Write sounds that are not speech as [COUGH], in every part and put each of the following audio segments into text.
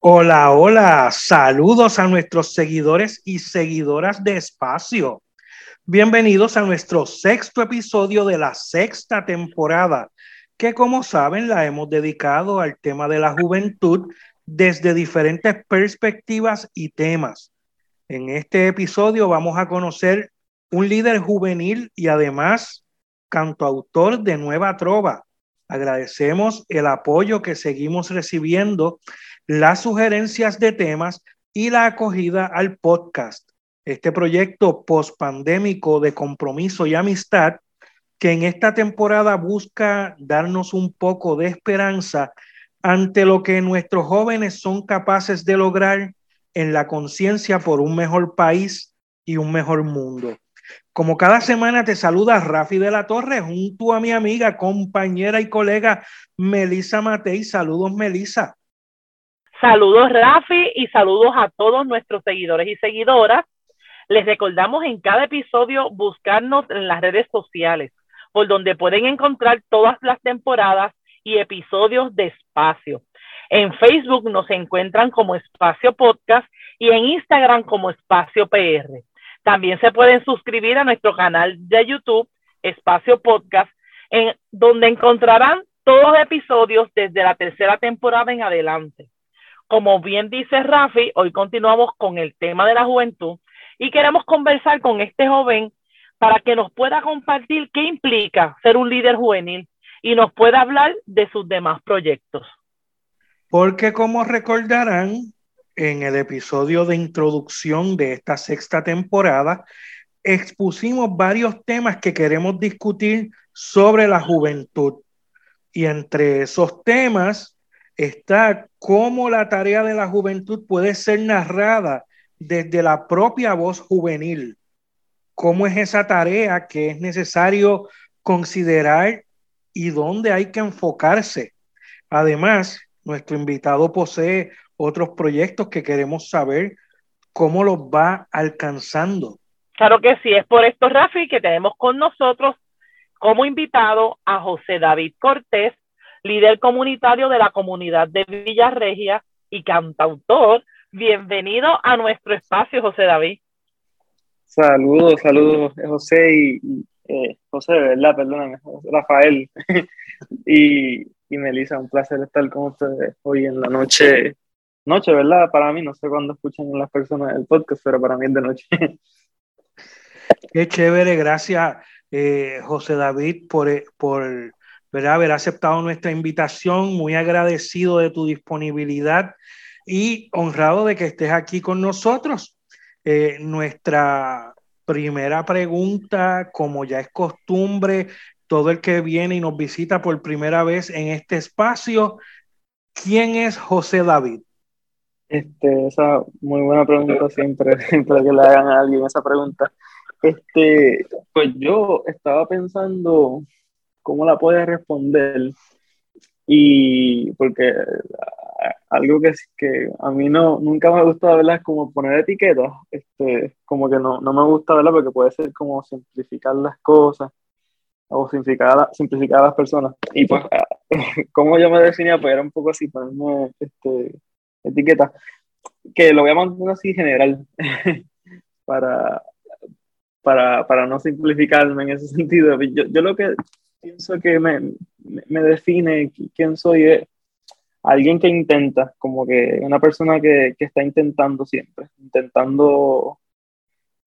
Hola, hola, saludos a nuestros seguidores y seguidoras de espacio. Bienvenidos a nuestro sexto episodio de la sexta temporada, que como saben la hemos dedicado al tema de la juventud desde diferentes perspectivas y temas. En este episodio vamos a conocer un líder juvenil y además cantautor de Nueva Trova. Agradecemos el apoyo que seguimos recibiendo las sugerencias de temas y la acogida al podcast. Este proyecto post-pandémico de compromiso y amistad que en esta temporada busca darnos un poco de esperanza ante lo que nuestros jóvenes son capaces de lograr en la conciencia por un mejor país y un mejor mundo. Como cada semana te saluda Rafi de la Torre junto a mi amiga, compañera y colega Melisa Matei. Saludos, Melisa. Saludos Rafi y saludos a todos nuestros seguidores y seguidoras. Les recordamos en cada episodio buscarnos en las redes sociales, por donde pueden encontrar todas las temporadas y episodios de Espacio. En Facebook nos encuentran como Espacio Podcast y en Instagram como Espacio PR. También se pueden suscribir a nuestro canal de YouTube, Espacio Podcast, en donde encontrarán todos los episodios desde la tercera temporada en adelante. Como bien dice Rafi, hoy continuamos con el tema de la juventud y queremos conversar con este joven para que nos pueda compartir qué implica ser un líder juvenil y nos pueda hablar de sus demás proyectos. Porque como recordarán, en el episodio de introducción de esta sexta temporada, expusimos varios temas que queremos discutir sobre la juventud. Y entre esos temas está cómo la tarea de la juventud puede ser narrada desde la propia voz juvenil. ¿Cómo es esa tarea que es necesario considerar y dónde hay que enfocarse? Además, nuestro invitado posee otros proyectos que queremos saber cómo los va alcanzando. Claro que sí, es por esto, Rafi, que tenemos con nosotros como invitado a José David Cortés, líder comunitario de la comunidad de Villarregia y cantautor. Bienvenido a nuestro espacio, José David. Saludos, saludos, José y, eh, José, de verdad, perdóname, Rafael [LAUGHS] y, y Melissa, un placer estar con ustedes hoy en la noche. Noche, ¿verdad? Para mí, no sé cuándo escuchan las personas el podcast, pero para mí es de noche. [LAUGHS] Qué chévere, gracias eh, José David por, por ¿verdad? haber aceptado nuestra invitación, muy agradecido de tu disponibilidad y honrado de que estés aquí con nosotros. Eh, nuestra primera pregunta, como ya es costumbre, todo el que viene y nos visita por primera vez en este espacio, ¿quién es José David? Este, esa muy buena pregunta siempre, [LAUGHS] siempre que le hagan a alguien esa pregunta. Este, pues yo estaba pensando cómo la puedes responder. Y porque algo que, que a mí no, nunca me gusta, ¿verdad? Es como poner etiquetas, este, como que no, no me gusta, ¿verdad? Porque puede ser como simplificar las cosas o simplificar, simplificar a las personas. Y pues, [LAUGHS] como yo me definía, pues era un poco así, ponerme este, etiquetas, que lo voy a mantener así general, [LAUGHS] para, para, para no simplificarme en ese [LAUGHS] sentido. Yo, yo lo que pienso que me, me define quién soy es alguien que intenta, como que una persona que, que está intentando siempre, intentando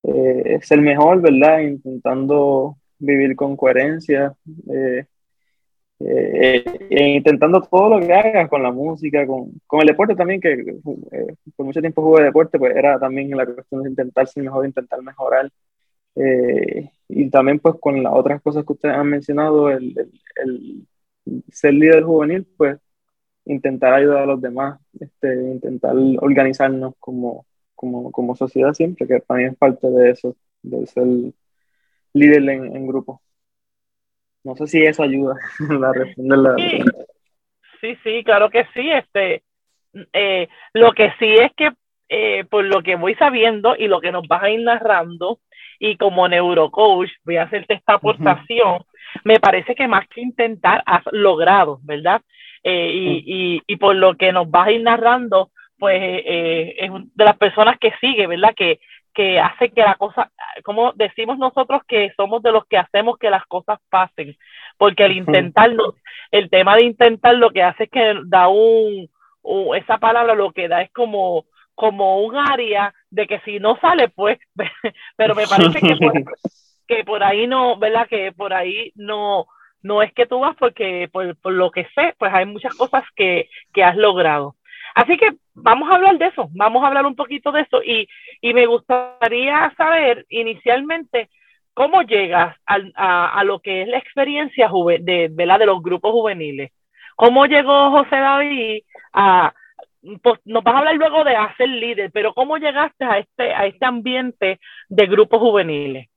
eh, ser mejor, ¿verdad? Intentando vivir con coherencia, eh, eh, intentando todo lo que haga con la música, con, con el deporte también, que por mucho tiempo jugué deporte, pues era también la cuestión de intentar ser mejor, intentar mejorar. Eh, y también pues con las otras cosas que ustedes han mencionado, el, el, ser líder juvenil, pues intentar ayudar a los demás, este, intentar organizarnos como, como, como sociedad siempre, que mí es parte de eso, de ser líder en, en grupo. No sé si eso ayuda [LAUGHS] a responder la sí. sí, sí, claro que sí. Este, eh, lo que sí es que eh, por lo que voy sabiendo y lo que nos vas a ir narrando, y como neurocoach voy a hacerte esta aportación, me parece que más que intentar has logrado, ¿verdad? Eh, y, y, y, por lo que nos vas a ir narrando, pues eh, es de las personas que sigue, ¿verdad? Que, que hace que la cosa, como decimos nosotros que somos de los que hacemos que las cosas pasen, porque el intentarlo, el tema de intentar lo que hace es que da un, un, esa palabra lo que da es como, como un área de que si no sale, pues, [LAUGHS] pero me parece que por, [LAUGHS] que por ahí no, ¿verdad? Que por ahí no, no es que tú vas porque por, por lo que sé, pues hay muchas cosas que, que has logrado. Así que vamos a hablar de eso, vamos a hablar un poquito de eso y, y me gustaría saber inicialmente cómo llegas a, a, a, lo que es la experiencia de, de los grupos juveniles. ¿Cómo llegó José David a... Pues, nos vas a hablar luego de hacer líder, pero ¿cómo llegaste a este, a este ambiente de grupos juveniles?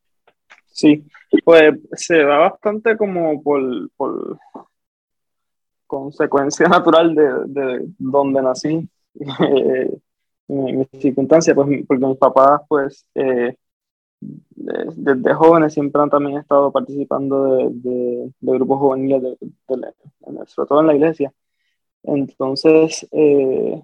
Sí, pues se da bastante como por, por consecuencia [LAUGHS] natural de, de donde nací, [LAUGHS] eh, en mis circunstancias, pues porque mis papás, pues, eh, desde de jóvenes siempre han también estado participando de, de, de grupos juveniles, de, sobre todo en la iglesia. Entonces, eh,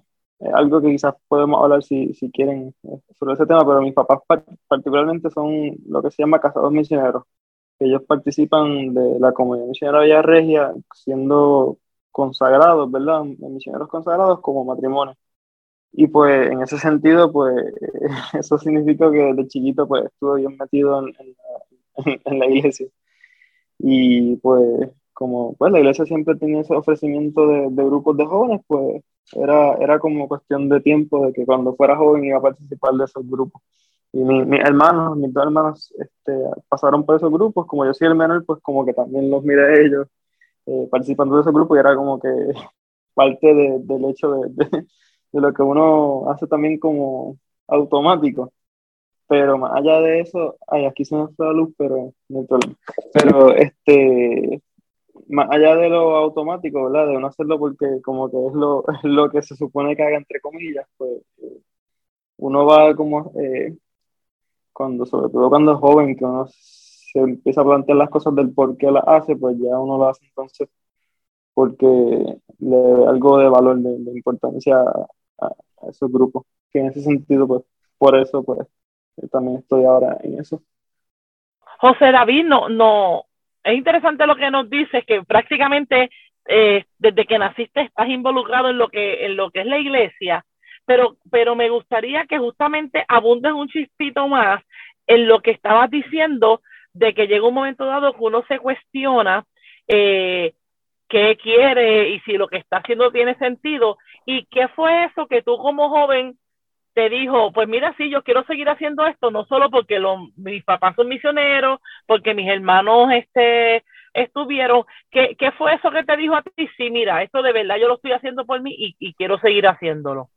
algo que quizás podemos hablar si, si quieren sobre ese tema, pero mis papás particularmente son lo que se llama casados misioneros. Ellos participan de la comunidad misionera Villa Regia siendo consagrados, ¿verdad? Misioneros consagrados como matrimonio. Y pues en ese sentido, pues [LAUGHS] eso significa que desde chiquito pues estuve bien metido [LAUGHS] en, la iglesia. Y pues como pues la iglesia siempre tenía ese ofrecimiento de, grupos de jóvenes, pues era, era como cuestión de tiempo de que cuando fuera joven iba a participar de esos grupos. Y mis mi hermanos, mis dos hermanos este, pasaron por esos grupos, como yo soy el menor, pues como que también los miré ellos eh, participando de ese grupo y era como que [LAUGHS] parte de, del hecho de, de, de, lo que uno hace también como automático. Pero más allá de eso, ay, aquí se me fue la luz, pero no hay problema. Pero este, más allá de lo automático, ¿verdad? De uno hacerlo porque como que es lo, [LAUGHS] lo que se supone que haga entre comillas, pues uno va como, eh, cuando, sobre todo cuando es joven, que uno se empieza a plantear las cosas del por qué las hace, pues ya uno lo hace entonces porque le da algo de valor, de, importancia a, a, esos grupos. Que en ese sentido, pues por eso, pues también estoy ahora en eso. José David, no, no, es interesante lo que nos dices, que prácticamente eh, desde que naciste estás involucrado en lo que, en lo que es la iglesia, pero, pero me gustaría que justamente abundes un chispito más en lo que estabas diciendo de que llega un momento dado que uno se cuestiona eh, qué quiere y si lo que está haciendo tiene sentido. ¿Y qué fue eso que tú como joven te dijo, pues mira, sí, yo quiero seguir haciendo esto, no solo porque los, mis papás son misioneros, porque mis hermanos este, estuvieron, ¿qué, ¿qué fue eso que te dijo a ti? Sí, mira, esto de verdad yo lo estoy haciendo por mí y, y quiero seguir haciéndolo.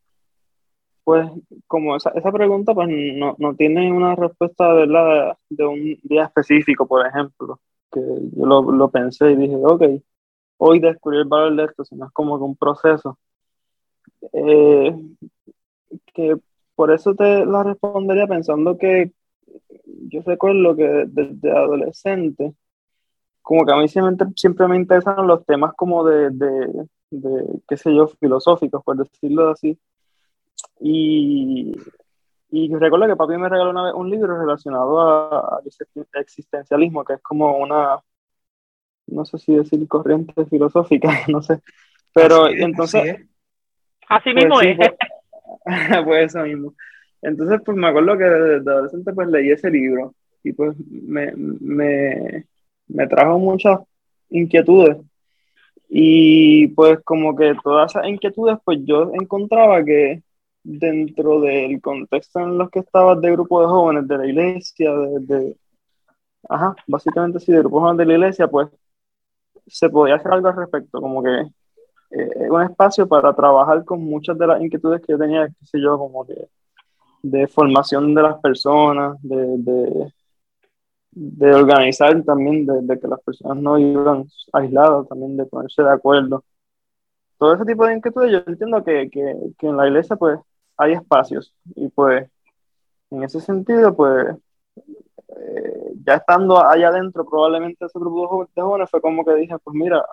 Pues como esa, esa pregunta pues no, no, tiene una respuesta ¿verdad? de un día específico, por ejemplo, que yo lo, lo pensé y dije, ok, hoy descubrí el valor de esto, sino es como que un proceso. Eh, que por eso te la respondería pensando que yo recuerdo que desde adolescente, como que a mí siempre, siempre me interesan los temas como de, de, de, qué sé yo, filosóficos, por decirlo así y, y recuerdo que papi me regaló una vez un libro relacionado al existencialismo, que es como una, no sé si decir corriente filosófica, [LAUGHS] no sé. Pero así, entonces... Así, pues, mismo sí, es. Pues, [LAUGHS] pues, eso mismo. Entonces, pues me acuerdo que desde adolescente pues leí ese libro y pues me, me, me trajo muchas inquietudes. Y pues como que todas esas inquietudes, pues yo encontraba que dentro del contexto en los que estabas de grupo de jóvenes de la iglesia, de, de, ajá, básicamente sí, de grupos jóvenes de la iglesia, pues se podía hacer algo al respecto, como que eh, un espacio para trabajar con muchas de las inquietudes que yo tenía, qué sé yo, como que de formación de las personas, de, de, de organizar también, de, de, que las personas no iban aisladas, también de ponerse de acuerdo. Todo ese tipo de inquietudes, yo entiendo que, que, que en la iglesia pues hay espacios y pues en ese sentido pues eh, ya estando allá adentro probablemente ese grupo de jóvenes fue como que dije pues mira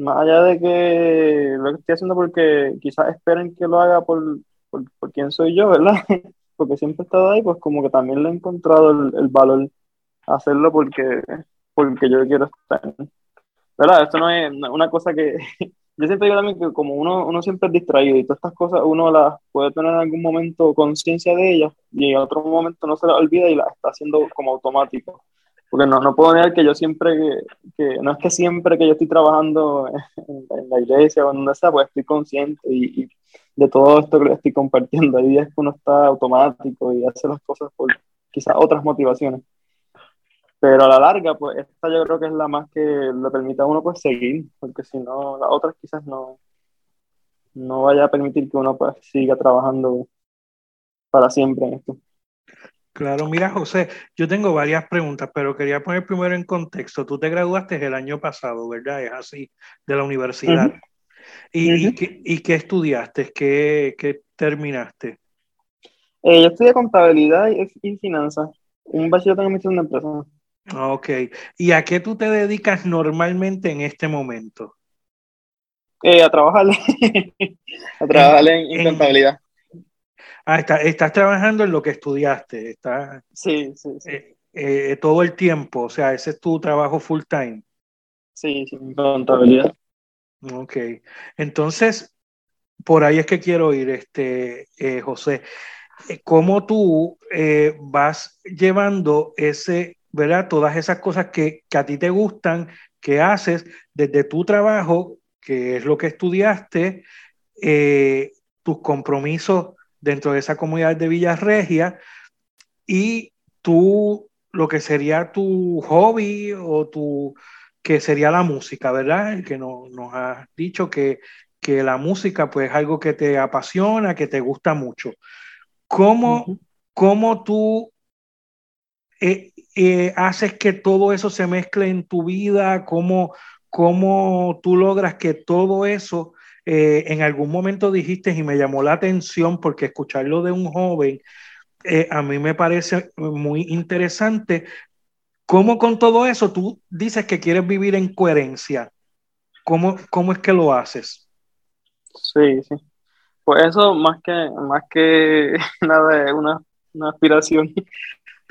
más allá de que lo que estoy haciendo porque quizás esperen que lo haga por, por, por quién soy yo, ¿verdad? [LAUGHS] porque siempre he estado ahí, pues como que también le he encontrado el, el valor hacerlo porque, porque yo quiero estar. ¿Verdad? Esto no es una cosa que... [LAUGHS] Yo siempre digo también que como uno, uno siempre es distraído y todas estas cosas uno las puede tener en algún momento conciencia de ellas y en otro momento no se las olvida y las está haciendo como automático. Porque no, no puedo negar que yo siempre, que, que, no es que siempre que yo estoy trabajando [LAUGHS] en, en la iglesia o en donde sea, pues estoy consciente y, y, de todo esto que estoy compartiendo. Hay días que uno está automático y hace las cosas por quizás otras motivaciones. Pero a la larga, pues esta yo creo que es la más que le permite a uno pues seguir, porque si no, las otras quizás no, no vaya a permitir que uno pues siga trabajando para siempre en esto. Claro, mira José, yo tengo varias preguntas, pero quería poner primero en contexto. Tú te graduaste el año pasado, ¿verdad? Es así, de la universidad. Uh -huh. ¿Y, uh -huh. ¿y, qué, ¿y, qué, estudiaste? ¿Qué, qué terminaste? Eh, yo estudié contabilidad y, y finanzas, un bachillerato en administración de empresas. Ok. ¿Y a qué tú te dedicas normalmente en este momento? Eh, a trabajar, [LAUGHS] a trabajar en, en, en contabilidad. Ah, está, estás trabajando en lo que estudiaste. Está, sí, sí, sí. Eh, eh, todo el tiempo, o sea, ese es tu trabajo full time. Sí, sí, contabilidad. Ok. Entonces, por ahí es que quiero ir, este, eh, José. ¿Cómo tú vas llevando ese, ¿verdad? Todas esas cosas que, que a ti te gustan, que haces desde tu trabajo, que es lo que estudiaste, eh, tus compromisos dentro de esa comunidad de Villarregia y tú, lo que sería tu hobby o tu, que sería la música, ¿verdad? Que no, nos has dicho que, que la música pues es algo que te apasiona, que te gusta mucho. ¿Cómo, uh -huh. cómo tú eh, eh, haces que todo eso se mezcle en tu vida? ¿Cómo, cómo tú logras que todo eso eh, en algún momento dijiste y me llamó la atención porque escucharlo de un joven eh, a mí me parece muy interesante. ¿Cómo con todo eso tú dices que quieres vivir en coherencia? ¿Cómo, cómo es que lo haces? Sí, sí. Pues eso más que, más que [LAUGHS] nada es una, una aspiración.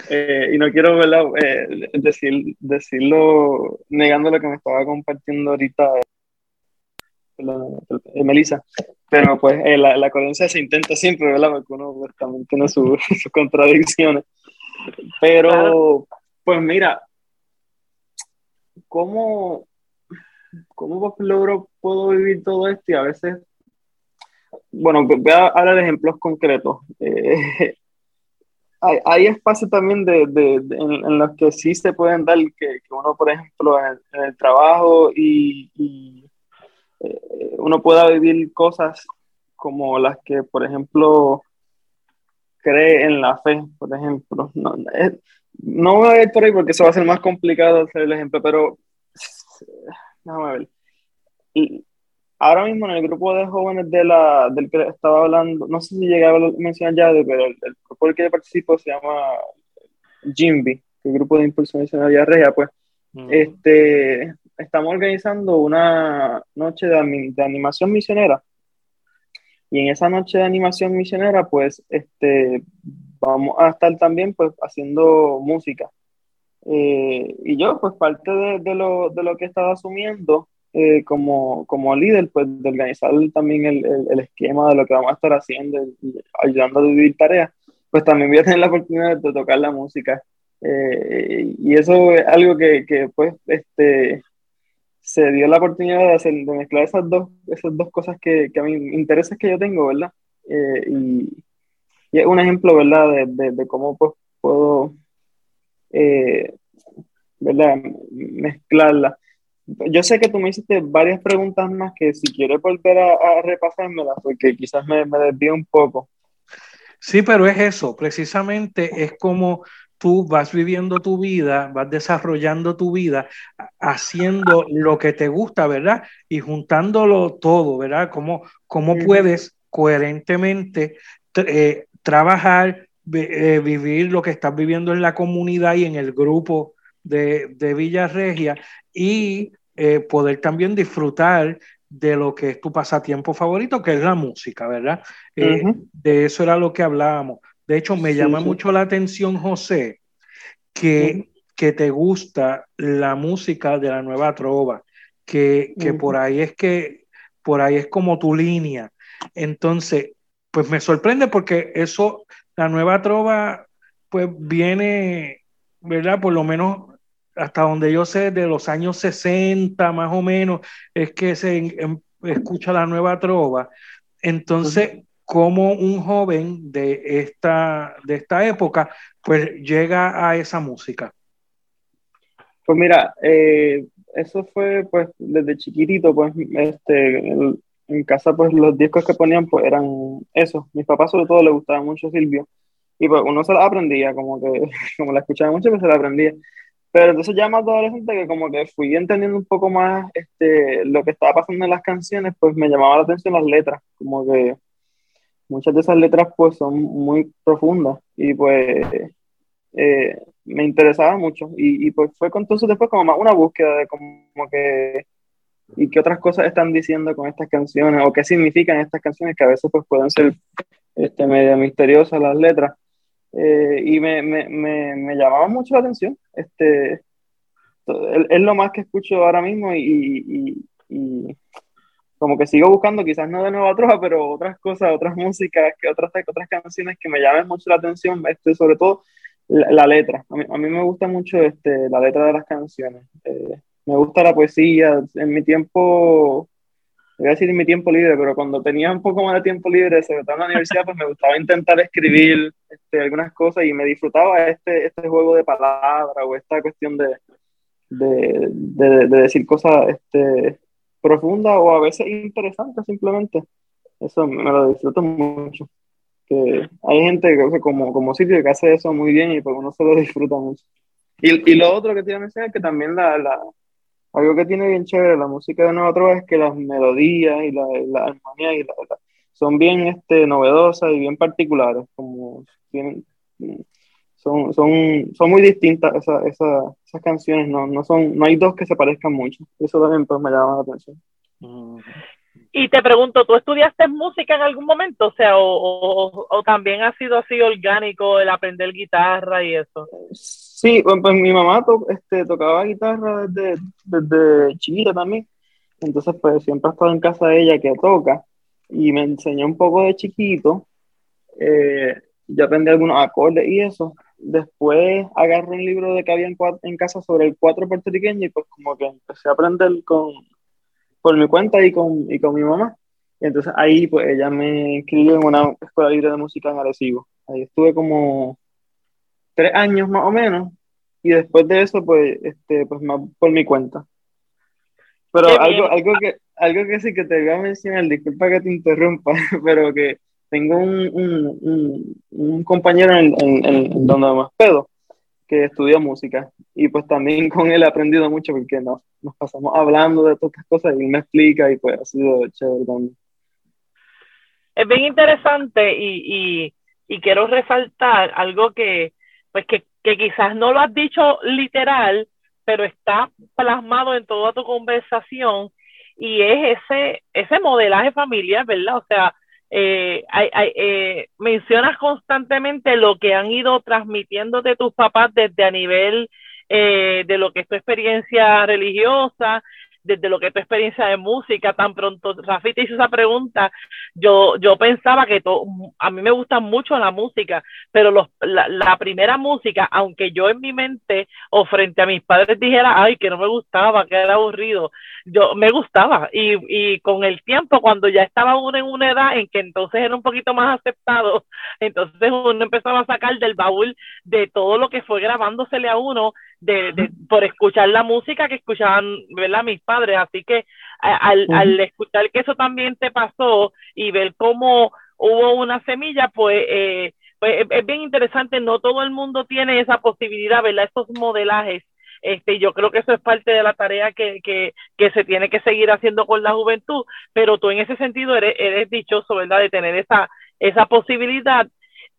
Eh, y no quiero eh, decir, decirlo negando lo que me estaba compartiendo ahorita eh, Melissa, pero pues eh, la, la, coherencia se intenta siempre, ¿verdad? Porque uno pues, también tiene [LAUGHS] sus su contradicciones. Pero, pues mira, ¿cómo, cómo logro, puedo vivir todo esto? Y a veces, bueno, voy a hablar de ejemplos concretos. Hay, hay espacio también de, de, en, los que sí se pueden dar, que, que uno, por ejemplo, en, el trabajo y, eh, uno pueda vivir cosas como las que, por ejemplo, cree en la fe, por ejemplo. No, es, no voy a ir por ahí porque eso va a ser más complicado hacer el ejemplo, pero déjame ver. Ahora mismo en el grupo de jóvenes de la, del que estaba hablando, no sé si llegué a mencionar ya, pero el, el grupo del que yo participo se llama Jimby, el grupo de impulso misionaria regia, pues, uh -huh. este, estamos organizando una noche de, de, animación misionera. Y en esa noche de animación misionera, pues, este, vamos a estar también, pues, haciendo música. Eh, y yo, pues, parte de, de, lo, de lo que he estado asumiendo eh, como, como líder, pues, de organizar también el, el, el, esquema de lo que vamos a estar haciendo ayudando a dividir tareas, pues también voy a tener la oportunidad de tocar la música. Eh, y eso es algo que, que pues, este, se dio la oportunidad de, hacer, de mezclar esas dos, esas dos cosas que, que a mí, intereses que yo tengo, ¿verdad? Eh, y, y, es un ejemplo, ¿verdad? De, de, de cómo pues, puedo, eh, ¿verdad? Mezclarla. Yo sé que tú me hiciste varias preguntas más que si quieres volver a, repasármelas, porque quizás me, me desvío un poco. Sí, pero es eso, precisamente es como tú vas viviendo tu vida, vas desarrollando tu vida, haciendo lo que te gusta, ¿verdad? Y juntándolo todo, ¿verdad? ¿Cómo, cómo puedes coherentemente eh, trabajar, eh, vivir lo que estás viviendo en la comunidad y en el grupo de, de Villa Regia y eh, poder también disfrutar de lo que es tu pasatiempo favorito, que es la música, ¿verdad? De eso era lo que hablábamos. De hecho, me llama mucho la atención, José, que, que te gusta la música de la nueva trova, que, que por ahí es que, por ahí es como tu línea. Entonces, pues me sorprende porque eso, la nueva trova, pues viene, ¿verdad? Por lo menos hasta donde yo sé, de los años 60 más o menos, es que se em, escucha la nueva trova. Entonces, cómo un joven de esta, de esta época pues llega a esa música? Pues mira, eh, eso fue pues desde chiquitito, pues este, en, casa pues los discos que ponían pues eran esos. Mis papás sobre todo les gustaba mucho Silvio y pues uno se la aprendía, como que [LAUGHS] como la escuchaba mucho pues se la aprendía. Pero entonces ya más adolescente que como que fui entendiendo un poco más este, lo que estaba pasando en las canciones, pues me llamaba la atención las letras, como que muchas de esas letras pues son muy profundas y pues eh, me interesaba mucho. Y, y, pues fue entonces después como más una búsqueda de como que y qué otras cosas están diciendo con estas canciones o qué significan estas canciones que a veces pues pueden ser este, medio misteriosas las letras eh, y me, me, me, me, llamaba mucho la atención este es, lo más que escucho ahora mismo y, y como que sigo buscando, quizás no de nueva troja, pero otras cosas, otras músicas, que otras, otras canciones que me llamen mucho la atención, este, sobre todo la, letra. A mí, a mí, me gusta mucho este, la letra de las canciones. Eh, me gusta la poesía. En mi tiempo, voy a decir mi tiempo libre, pero cuando tenía un poco más de tiempo libre, sobre todo en la universidad, pues me gustaba intentar escribir este, algunas cosas y me disfrutaba este, este juego de palabras o esta cuestión de, de, de, de decir cosas este, profunda o a veces interesante simplemente. Eso me lo disfruto mucho. Que hay gente que, como, como sitio que hace eso muy bien y pues uno se lo disfruta mucho. Y, y lo otro que tiene que es que también la, la, algo que tiene bien chévere la música de Trova es que las melodías y la, la armonía y la, son bien este, novedosas y bien particulares, como tienen, son, son, son muy distintas esa, esa, esas canciones, no, no, son, no hay dos que se parezcan mucho. Eso también pues, me llama la atención. Y te pregunto, ¿tú estudiaste música en algún momento? O sea, o, o, también ha sido así orgánico el aprender guitarra y eso. Sí, pues, pues mi mamá este, tocaba guitarra desde, desde chiquita también. Entonces, pues siempre he estado en casa de ella que toca y me enseñó un poco de chiquito. Eh, yo aprendí algunos acordes y eso después agarré un libro de que había en, casa sobre el cuatro puertorriqueño y pues como que empecé a aprender con, por mi cuenta y con, y con mi mamá. Y entonces ahí pues ella me inscribió en una escuela libre de música en Arecibo. Ahí estuve como tres años más o menos y después de eso pues, este, pues más por mi cuenta. Pero algo, algo, que, algo que sí que te voy a mencionar, disculpa que te interrumpa, [LAUGHS] pero que tengo un, un, un, compañero en, en, donde me hospedo que estudia música y pues también con él he aprendido mucho porque nos, nos pasamos hablando de todas estas cosas y él me explica y pues ha sido chévere también. Es bien interesante y, y, y quiero resaltar algo que pues que, que quizás no lo has dicho literal, pero está plasmado en toda tu conversación y es ese, ese modelaje familiar, ¿verdad? O sea, eh, eh, mencionas constantemente lo que han ido transmitiéndote tus papás desde a nivel eh, de lo que es tu experiencia religiosa, desde lo que es tu experiencia de música, tan pronto Rafi te hizo esa pregunta, yo, yo pensaba que to, a mí me gusta mucho la música, pero los, la, la, primera música, aunque yo en mi mente o frente a mis padres dijera, ay, que no me gustaba, que era aburrido, yo me gustaba. Y, y con el tiempo, cuando ya estaba uno en una edad en que entonces era un poquito más aceptado, [LAUGHS] entonces uno empezaba a sacar del baúl de todo lo que fue grabándosele a uno de, por escuchar la música que escuchaban, ¿verdad? Mis padres. Así que al, al escuchar que eso también te pasó y ver cómo hubo una semilla, pues, eh, pues es bien interesante. No todo el mundo tiene esa posibilidad, ¿verdad? Estos modelajes este, yo creo que eso es parte de la tarea que, que, que, se tiene que seguir haciendo con la juventud, pero tú en ese sentido eres, eres dichoso, ¿verdad?, de tener esa, esa posibilidad.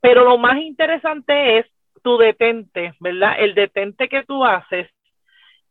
Pero lo más interesante es tu detente, ¿verdad? El detente que tú haces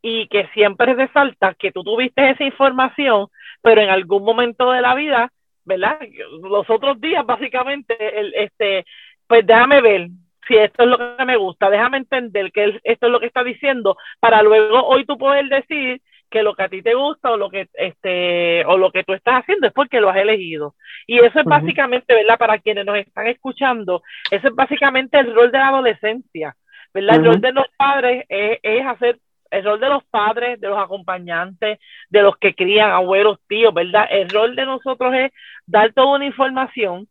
y que siempre resalta que tú tuviste esa información, pero en algún momento de la vida, ¿verdad? Los otros días, básicamente, el, este, pues déjame ver, si esto es lo que me gusta, déjame entender que esto es lo que está diciendo, para luego hoy tú poder decir que lo que a ti te gusta o lo que este o lo que tú estás haciendo es porque lo has elegido. Y eso es básicamente, ¿verdad? Para quienes nos están escuchando, eso es básicamente el rol de la adolescencia, ¿verdad? El rol de los padres es, es hacer el rol de los padres, de los acompañantes, de los que crían abuelos, tíos, ¿verdad? El rol de nosotros es dar toda una información,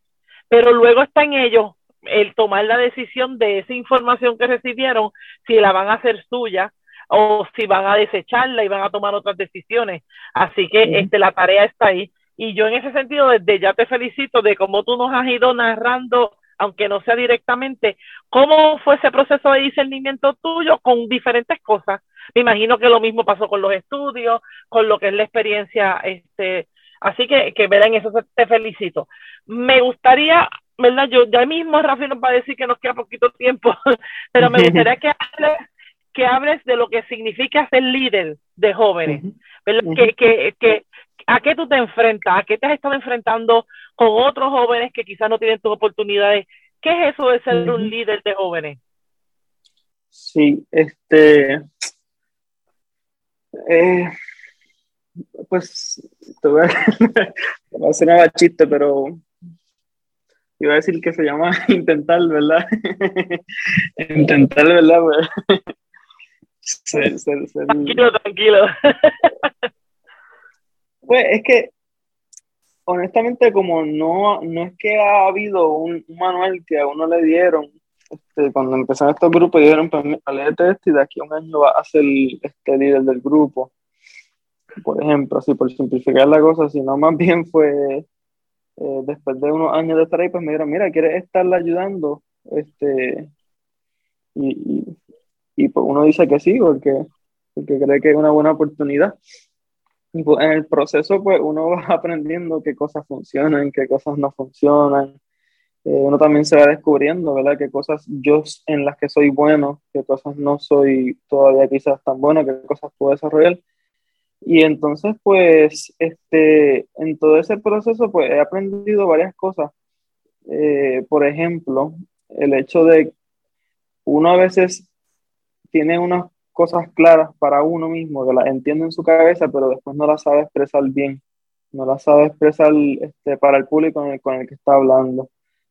pero luego está en ellos el tomar la decisión de esa información que recibieron, si la van a hacer suya o si van a desecharla y van a tomar otras decisiones. Así que este, la tarea está ahí. Y yo en ese sentido, desde ya te felicito de cómo tú nos has ido narrando, aunque no sea directamente, cómo fue ese proceso de discernimiento tuyo con diferentes cosas. Me imagino que lo mismo pasó con los estudios, con lo que es la experiencia. Este, así que, que en eso te felicito. Me gustaría ¿verdad? Yo ya mismo Rafi nos va a decir que nos queda poquito tiempo, [LAUGHS] pero me gustaría que hables, que hables de lo que significa ser líder de jóvenes, que, que, que, ¿A qué tú te enfrentas? ¿A qué te has estado enfrentando con otros jóvenes que quizás no tienen tus oportunidades? ¿Qué es eso de ser un líder de jóvenes? Sí, este. Eh, pues te voy, a, [LAUGHS] te voy a hacer una chiste, pero iba a decir que se llama [LAUGHS] intentar, ¿verdad? [LAUGHS] intentar, ¿verdad? Tranquilo, tranquilo. pues es que, honestamente, como no, no es que ha habido un, manual que a uno le dieron, este, cuando empezaron estos grupos, dijeron, pues léete esto y de aquí a un año va a ser este líder del grupo. Por ejemplo, así por simplificar la cosa, sino más bien fue eh, después de unos años de estar ahí, pues me dijeron, mira, ¿quieres estarla ayudando? Este, y, y, pues uno dice que sí, porque, porque cree que es una buena oportunidad. Y pues en el proceso, pues uno va [LAUGHS] aprendiendo qué cosas funcionan, qué cosas no funcionan. Eh, uno también se va descubriendo, ¿verdad? Qué cosas yo en las que soy bueno, qué cosas no soy todavía quizás tan bueno, qué cosas puedo desarrollar. Y entonces, pues, este, en todo ese proceso, pues, he aprendido varias cosas. Eh, por ejemplo, el hecho de uno a veces tiene unas cosas claras para uno mismo, que las entiende en su cabeza, pero después no las sabe expresar bien, no las sabe expresar este, para el público con el, que está hablando.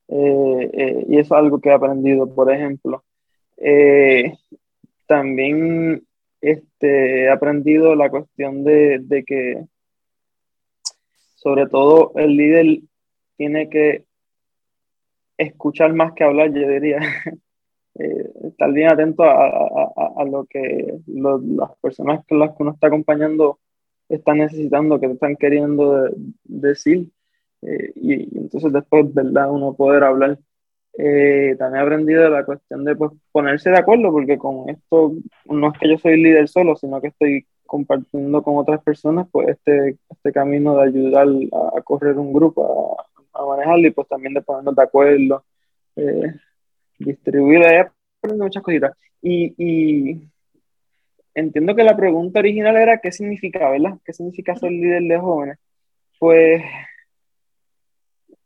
Eh, eh, y eso es algo que he aprendido, por ejemplo. también este, he aprendido la cuestión de, de que, sobre todo, el líder tiene que escuchar más que hablar, yo diría. [LAUGHS] Eh, estar bien atento a, a, a lo que las personas con las que uno está acompañando están necesitando, que están queriendo decir. Eh, y, entonces después, ¿verdad? Uno poder hablar. Eh, también he aprendido la cuestión de pues, ponerse de acuerdo, porque con esto no es que yo soy líder solo, sino que estoy compartiendo con otras personas pues este, este camino de ayudar a, correr un grupo, a, manejarlo y pues también de ponernos de acuerdo, eh, distribuir, aprendido muchas cositas. Y, y entiendo que la pregunta original era qué significa, ¿verdad? ¿Qué significa ser líder de jóvenes? Pues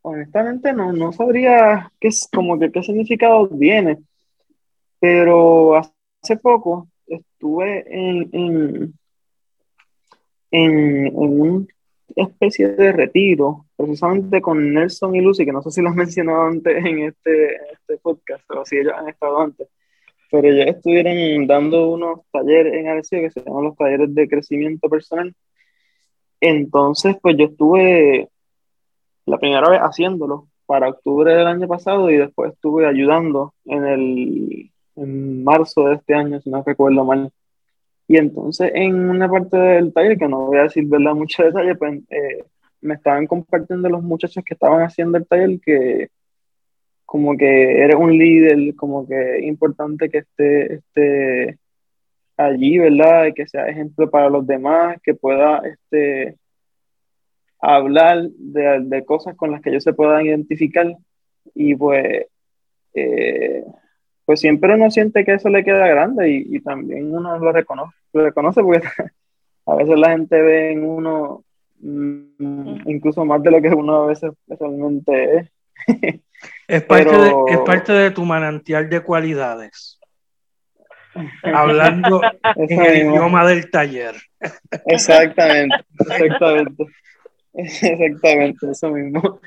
honestamente no, no sabría qué como que qué significado tiene, pero hace poco estuve en, en, en, una especie de retiro, precisamente con Nelson y Lucy, que no sé si han [LAUGHS] mencionado antes en este, este podcast, o si ellos han estado antes, pero ellos estuvieron dando unos talleres en Arecibo que se llaman los talleres de crecimiento personal. Entonces, pues yo estuve la primera vez haciéndolo para octubre del año pasado y después estuve ayudando en el, en marzo de este año, si no recuerdo mal. Y entonces en una parte del taller, que no voy a decir ¿verdad? [LAUGHS] mucho detalle, pues eh, me estaban compartiendo los muchachos que estaban haciendo el taller que como que eres un líder, como que es importante que esté, allí, ¿verdad? Y que sea ejemplo para los demás, que pueda este, hablar de, de cosas con las que ellos se puedan identificar. Y pues, eh, pues siempre uno siente que eso le queda grande y, y también uno lo reconoce, lo reconoce porque [LAUGHS] a veces la gente ve en uno incluso más de lo que uno a veces realmente es. Es parte, de, es parte de tu manantial de cualidades. [LAUGHS] Hablando en el idioma del taller. Exactamente, [LAUGHS] exactamente. Exactamente, eso mismo.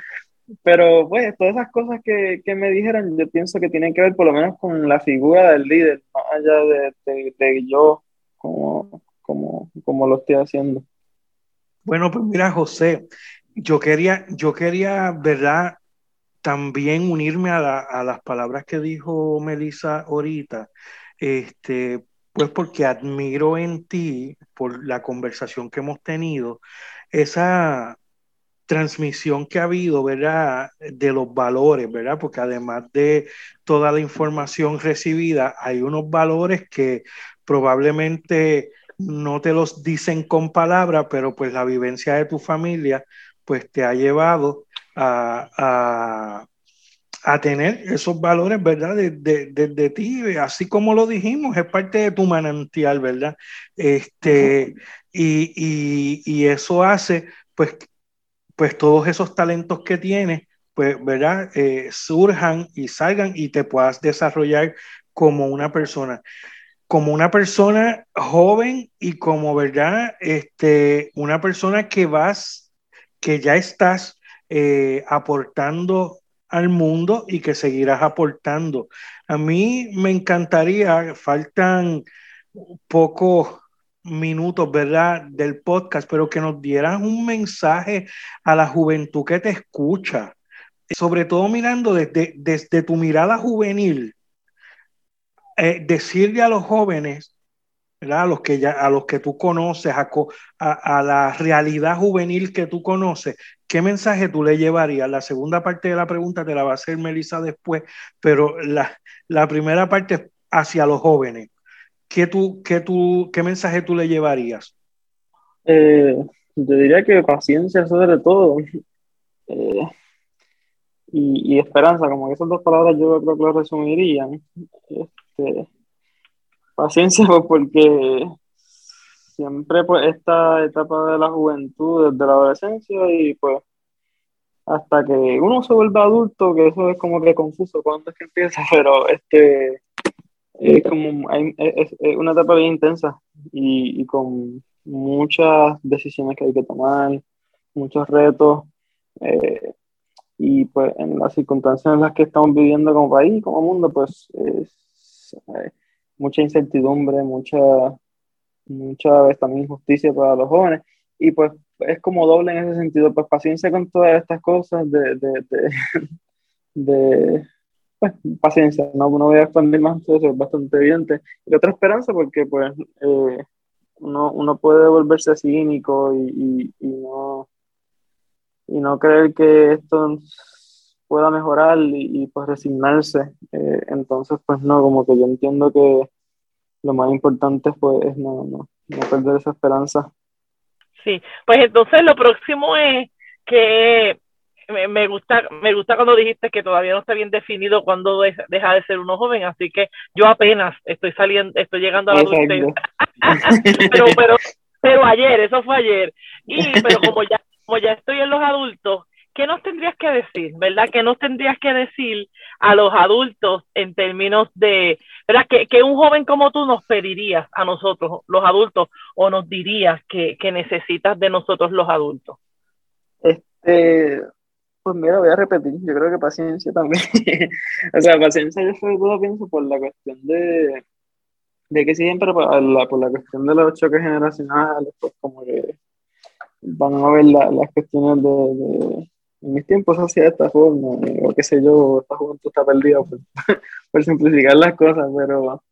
Pero pues todas esas cosas que, que, me dijeron, yo pienso que tienen que ver por lo menos con la figura del líder, más allá de, de, yo como, como, como lo estoy haciendo. Bueno, pues mira, José, yo quería, yo quería, ¿verdad? también unirme a, a, las palabras que dijo Melissa ahorita, este, pues porque admiro en ti, por la conversación que hemos tenido, esa transmisión que ha habido, ¿verdad? De los valores, ¿verdad? Porque además de toda la información recibida, hay unos valores que probablemente no te los dicen con palabras, pero pues la vivencia de tu familia, pues te ha llevado a, tener esos valores, ¿verdad? De, de, ti, así como lo dijimos, es parte de tu manantial, ¿verdad? Este, y, y, eso hace, pues, pues todos esos talentos que tienes, pues, ¿verdad? Eh, surjan y salgan y te puedas desarrollar como una persona como una persona joven y como, ¿verdad? Este, una persona que vas, que ya estás eh, aportando al mundo y que seguirás aportando. A mí me encantaría, faltan pocos minutos, ¿verdad?, del podcast, pero que nos dieran un mensaje a la juventud que te escucha, sobre todo mirando desde, desde tu mirada juvenil, eh, decirle a los jóvenes a los que ya, a los que tú conoces, a, la realidad juvenil que tú conoces, ¿qué mensaje tú le llevarías? La segunda parte de la pregunta te la va a hacer Melissa después, pero la, primera parte hacia los jóvenes. ¿Qué, mensaje tú le llevarías? Eh, yo diría que paciencia sobre todo. [LAUGHS] Eh, y, esperanza, como esas dos palabras yo creo que lo resumirían. Este, Paciencia, [LAUGHS] porque siempre pues esta etapa de la juventud, desde la adolescencia y pues hasta que uno se vuelve adulto, que eso es como que confuso cuando es que empieza, [LAUGHS] pero este es como es, una etapa bien intensa y, y, con muchas decisiones que hay que tomar, muchos retos eh, y pues en las circunstancias en las que estamos viviendo como país, como mundo, pues es, mucha incertidumbre, mucha, mucha vez también injusticia para los jóvenes. Y pues es como doble en ese sentido, pues paciencia con todas estas cosas de, de, de, [LAUGHS] pues, paciencia, no, no voy a expandir más, eso es bastante evidente. Y otra esperanza porque pues eh, uno, uno, puede volverse cínico y, y, y, no, y no creer que esto pueda mejorar y, pues resignarse. Eh, entonces, pues no, como que yo entiendo que lo más importante pues es no, no, no perder esa esperanza. Sí, pues entonces lo próximo es que me, gusta me gusta cuando dijiste que todavía no está bien definido cuando deja de ser uno joven, así que yo apenas estoy saliendo, estoy llegando a la adultez. [LAUGHS] pero, pero, pero ayer, eso fue ayer. Y pero como ya, como ya estoy en los adultos, ¿qué nos tendrías que decir, verdad? ¿Qué nos tendrías que decir a los adultos en términos de, verdad? Que, un joven como tú nos pedirías a nosotros, los adultos, o nos dirías que, necesitas de nosotros los adultos? Este, pues mira, voy a repetir, yo creo que paciencia también. [LAUGHS] o sea, paciencia yo sobre todo pienso por la cuestión de, de que siempre por la, por la cuestión de los choques generacionales, pues como que van a ver las cuestiones de en mis tiempos hacía de esta forma, o qué sé yo, esta juventud está perdida por, por simplificar las cosas, pero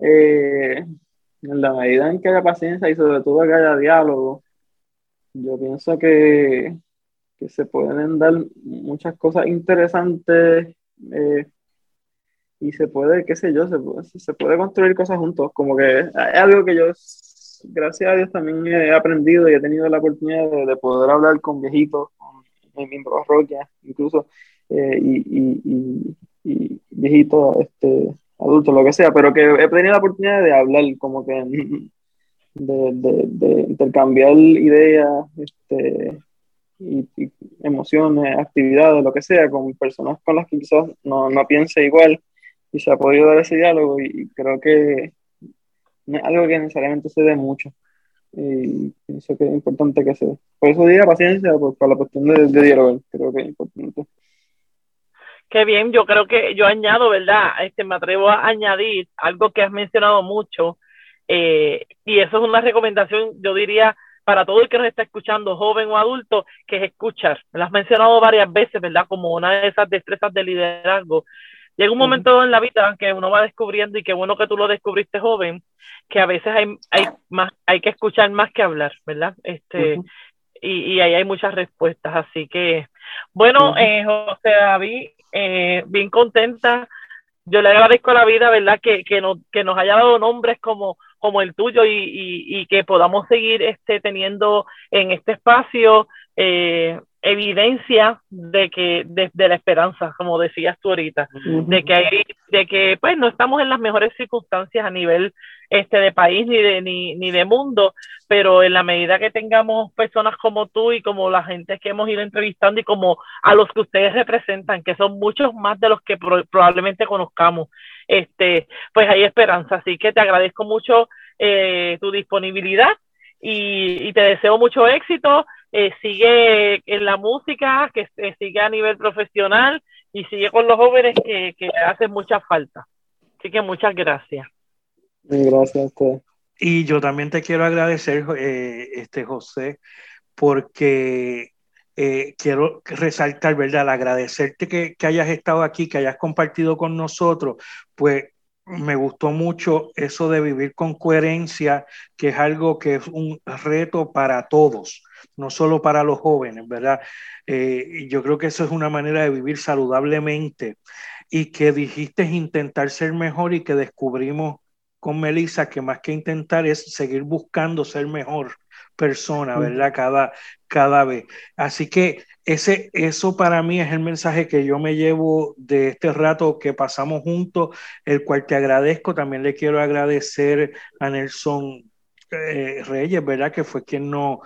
eh, en la medida en que haya paciencia y sobre todo que haya diálogo, yo pienso que, que se pueden dar muchas cosas interesantes eh, y se puede, qué sé yo, se, se puede construir cosas juntos, como que es algo que yo gracias a Dios también he aprendido y he tenido la oportunidad de, poder hablar con viejitos, con mi parroquia, incluso, eh, y, viejitos, este, adultos, lo que sea, pero que he tenido la oportunidad de hablar, como que [LAUGHS] de, intercambiar ideas, este, y, emociones, actividades, lo que sea, con personas con las que quizás no, no piense igual y se ha podido dar ese diálogo y creo que es algo que necesariamente se dé mucho. Y pienso que es importante que se dé. Por eso diga paciencia, por, para la cuestión de, de diálogo, creo que es importante. Qué bien, yo creo que yo añado, ¿verdad? Este, me atrevo a añadir algo que has mencionado mucho, eh, y eso es una recomendación, yo diría, para todo el que nos está escuchando, joven o adulto, que es escuchar. Me lo has mencionado varias veces, ¿verdad? Como una de esas destrezas de liderazgo. Llega un momento en la vida que uno va descubriendo, y qué bueno que tú lo descubriste joven, que a veces hay, hay, más, hay que escuchar más que hablar, ¿verdad? Este, y, y ahí hay muchas respuestas. Así que, bueno, eh, José David, eh, bien contenta. Yo le agradezco a la vida, ¿verdad? Que, que, nos, que nos haya dado nombres como, como el tuyo y, y, y que podamos seguir este, teniendo en este espacio eh, evidencia de que desde la esperanza, como decías tú ahorita, de que hay, de que pues no estamos en las mejores circunstancias a nivel este de país ni de ni, ni de mundo, pero en la medida que tengamos personas como tú y como la gente que hemos ido entrevistando y como a los que ustedes representan, que son muchos más de los que probablemente conozcamos, este, pues hay esperanza. Así que te agradezco mucho eh, tu disponibilidad y, y te deseo mucho éxito eh, sigue en la música, que sigue a nivel profesional y sigue con los jóvenes que, que hacen mucha falta. Así que muchas gracias. Gracias a Y yo también te quiero agradecer, eh, este José, porque eh, quiero resaltar, ¿verdad? agradecerte que, que, hayas estado aquí, que hayas compartido con nosotros, pues me gustó mucho eso de vivir con coherencia, que es algo que es un reto para todos, no solo para los jóvenes, ¿verdad? Eh, yo creo que eso es una manera de vivir saludablemente y que dijiste intentar ser mejor y que descubrimos con Melissa que más que intentar es seguir buscando ser mejor persona, ¿verdad? Cada, cada vez. Así que ese, eso para mí es el mensaje que yo me llevo de este rato que pasamos juntos, el cual te agradezco. También le quiero agradecer a Nelson eh, Reyes, ¿verdad? Que fue quien, no,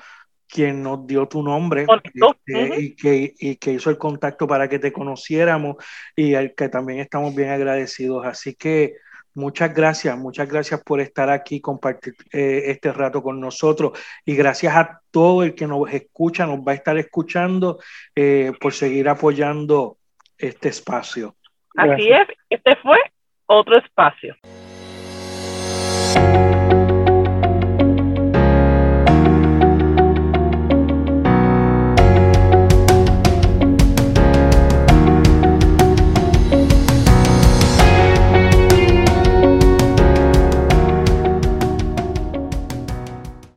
quien nos dio tu nombre este, y, que, y que hizo el contacto para que te conociéramos y al que también estamos bien agradecidos. Así que Muchas gracias, muchas gracias por estar aquí, compartir eh, este rato con nosotros y gracias a todo el que nos escucha, nos va a estar escuchando eh, por seguir apoyando este espacio. Así es, este fue otro espacio.